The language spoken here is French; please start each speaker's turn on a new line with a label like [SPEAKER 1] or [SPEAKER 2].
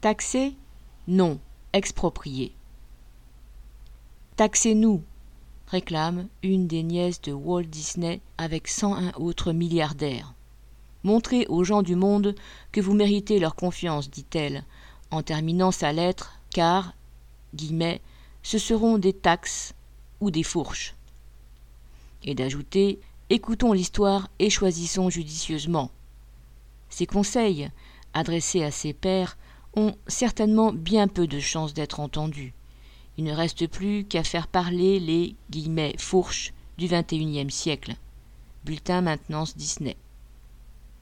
[SPEAKER 1] Taxer Non, exproprier. Taxez-nous réclame une des nièces de Walt Disney avec 101 autres milliardaires. Montrez aux gens du monde que vous méritez leur confiance, dit-elle, en terminant sa lettre, car, guillemets, ce seront des taxes ou des fourches. Et d'ajouter Écoutons l'histoire et choisissons judicieusement. Ces conseils, adressés à ses pairs, ont certainement bien peu de chances d'être entendus. Il ne reste plus qu'à faire parler les guillemets fourches du XXIe siècle. Bulletin maintenance Disney.